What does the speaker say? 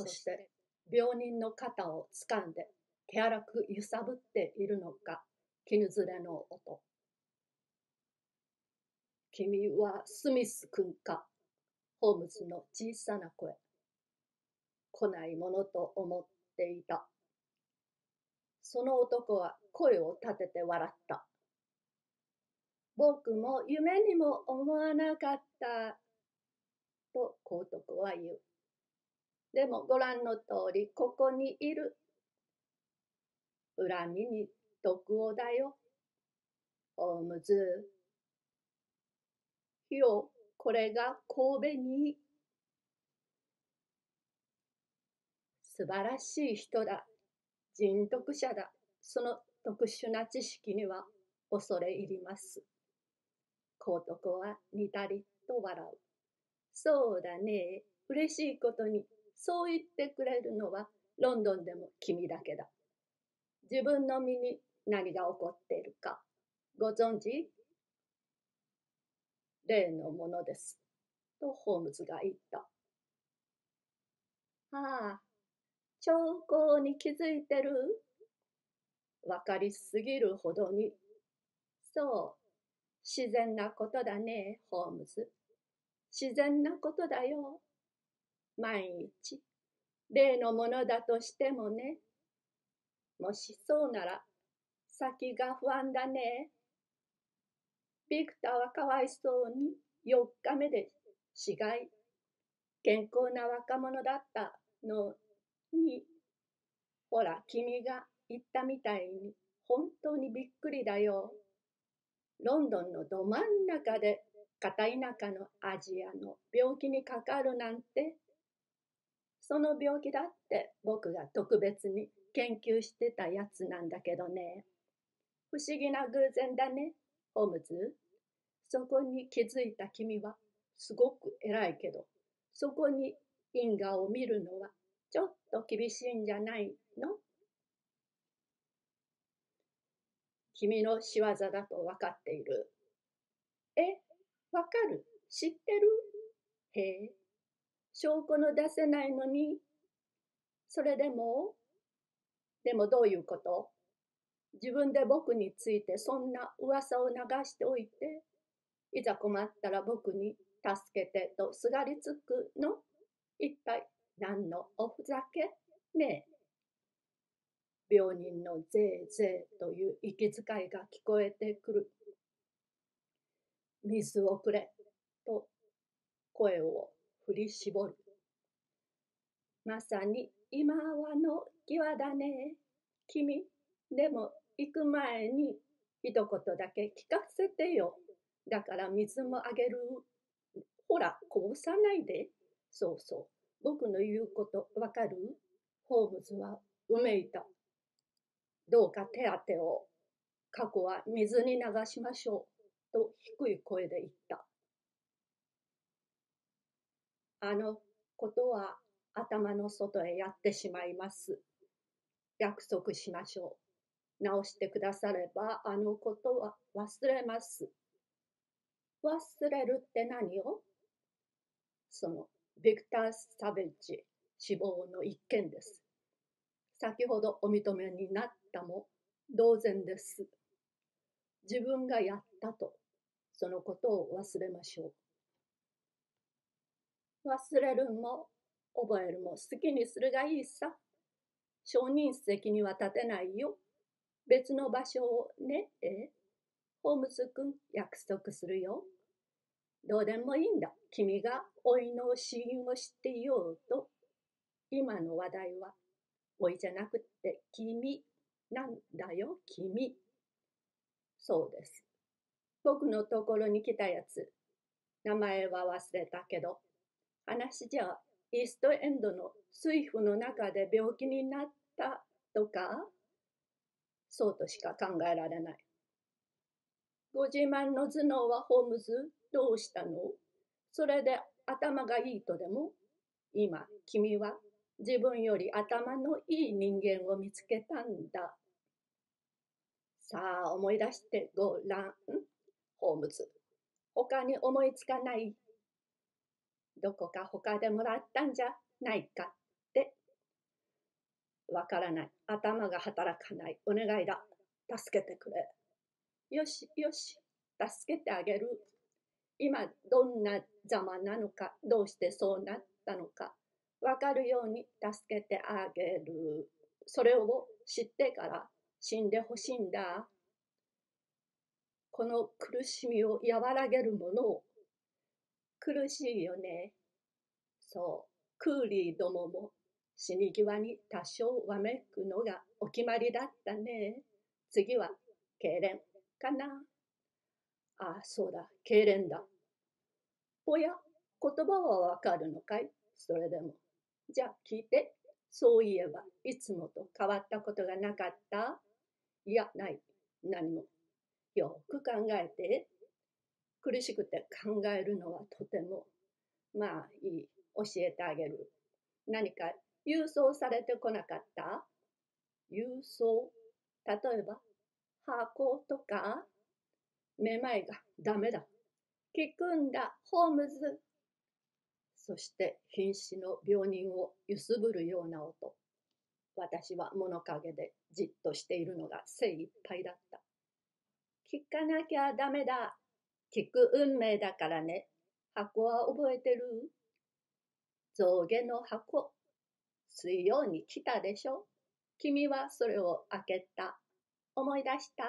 そして病人の肩を掴んで手荒く揺さぶっているのか絹ずれの音。君はスミス君かホームズの小さな声。来ないものと思っていた。その男は声を立てて笑った。僕も夢にも思わなかった。と皇徳は言う。でもご覧の通りここにいる恨みに毒をだよ。ホームズ。よこれが神戸に。素晴らしい人だ。人徳者だ。その特殊な知識には恐れ入ります。皇徳は似たりと笑う。そうだね。嬉しいことに。そう言ってくれるのはロンドンでも君だけだ自分の身に何が起こっているかご存知？例のものです。とホームズが言った。ああ、兆候に気づいてる？わかりすぎるほどに。そう、自然なことだね、ホームズ。自然なことだよ。毎日、例のものだとしてもね。もしそうなら、先が不安だね。ビクターはかわいそうに4日目で死骸。健康な若者だったのに、ほら、君が言ったみたいに、本当にびっくりだよ。ロンドンのど真ん中で片田舎のアジアの病気にかかるなんて、その病気だって僕が特別に研究してたやつなんだけどね。不思議な偶然だね。ホームズそこに気づいた君はすごく偉いけどそこに因果を見るのはちょっと厳しいんじゃないの？君の仕業だと分かっている。え、わかる？知ってる？へえ、証拠の出せないのに、それでもでもどういうこと？自分で僕についてそんな噂を流しておいて、いざ困ったら僕に助けてとすがりつくの？一体何のおふざけ？ねえ。病人のぜいぜいという息遣いが聞こえてくる。水をくれと声を振り絞る。まさに今はの際だね。君、でも行く前に一言だけ聞かせてよ。だから水もあげる。ほら、こぼさないで。そうそう。僕の言うことわかる？ホームズはうめいた。どうか手当てを。過去は水に流しましょう。と低い声で言った。あのことは頭の外へやってしまいます。約束しましょう。直してくださればあのことは忘れます。忘れるって何を？そのビクター・サベッジ死亡の一件です。先ほどお認めになったも同然です。自分がやったとそのことを忘れましょう。忘れるも覚えるも好きにするがいいさ。承認席には立てないよ。別の場所をね、えホームズ君約束するよ。どうでもいいんだ。君が老いの死因を知っていようと。今の話題は、老いじゃなくて君なんだよ、君。そうです。僕のところに来たやつ。名前は忘れたけど、話じゃイーストエンドの水夫の中で病気になったとか？そうとしか考えられない。ご自慢の頭脳はホームズどうしたの？それで頭がいいとでも？今君は自分より頭のいい人間を見つけたんだ。さあ思い出してごらん、ホームズ。他に思いつかない。どこか他でもらったんじゃないかって。わからない。頭が働かない。お願いだ。助けてくれ。よし、よし。助けてあげる。今、どんなざまなのか、どうしてそうなったのか、わかるように助けてあげる。それを知ってから死んでほしいんだ。この苦しみを和らげるものを苦しいよね。そう、クーリーどもも死に際に多少わめくのがお決まりだったね。次は、痙攣かな。ああ、そうだ、痙攣だ。おや、言葉はわかるのかい？それでも。じゃあ聞いて。そういえば、いつもと変わったことがなかった？いや、ない。何も。よく考えて。苦しくて考えるのはとても。まあいい。教えてあげる。何か郵送されてこなかった？郵送？例えば、箱とか？めまいがダメだ。聞くんだ、ホームズ。そして瀕死の病人を揺すぶるような音。私は物陰でじっとしているのが精一杯だった。聞かなきゃダメだ。聞く運命だからね。箱は覚えてる？象牙の箱。水曜に来たでしょ？君はそれを開けた。思い出した？